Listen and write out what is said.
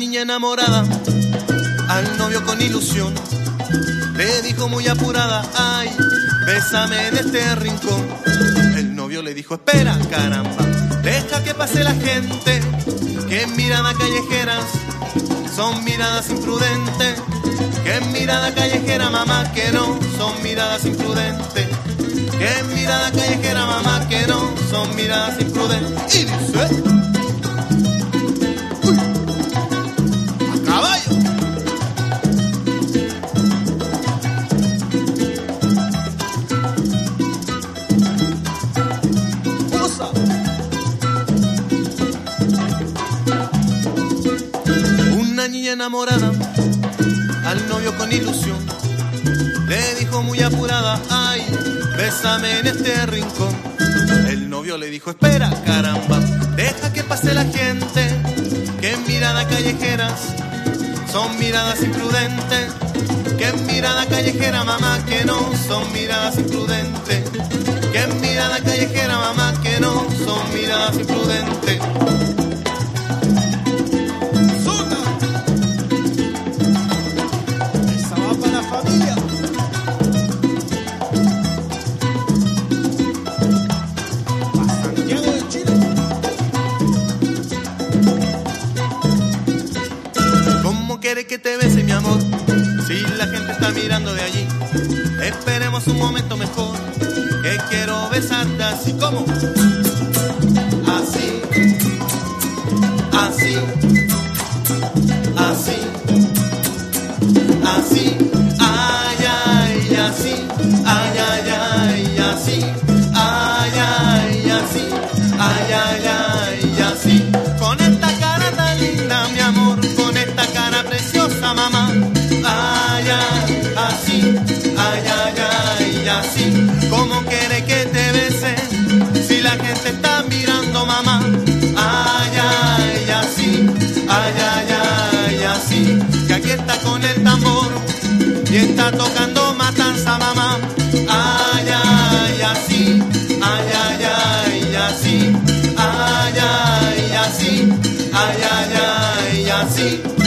niña enamorada al novio con ilusión le dijo muy apurada, ay, bésame en este rincón. El novio le dijo, espera, caramba, deja que pase la gente, que miradas callejeras son miradas imprudentes, que mirada callejera, mamá, que no, son miradas imprudentes. Que mirada callejera, mamá, que no, son miradas imprudentes. Y dice... enamorada al novio con ilusión. Le dijo muy apurada, ay, bésame en este rincón. El novio le dijo, espera, caramba, deja que pase la gente, que mirada callejeras son miradas imprudentes. Que mirada callejera, mamá, que no son miradas imprudentes. Que mirada callejera, mamá, que no son miradas imprudentes. La gente está mirando de allí, esperemos un momento mejor. Que quiero besarte así como. Así. ¿Cómo quiere que te bese? Si la gente está mirando, mamá. Ay, ay, así. Ay, ay, ay, así. Que aquí está con el tambor. Y está tocando matanza, mamá. Ay, ay, así. Ay, ay, ay, así. Ay, ay, así. Ay, ay, ay. Así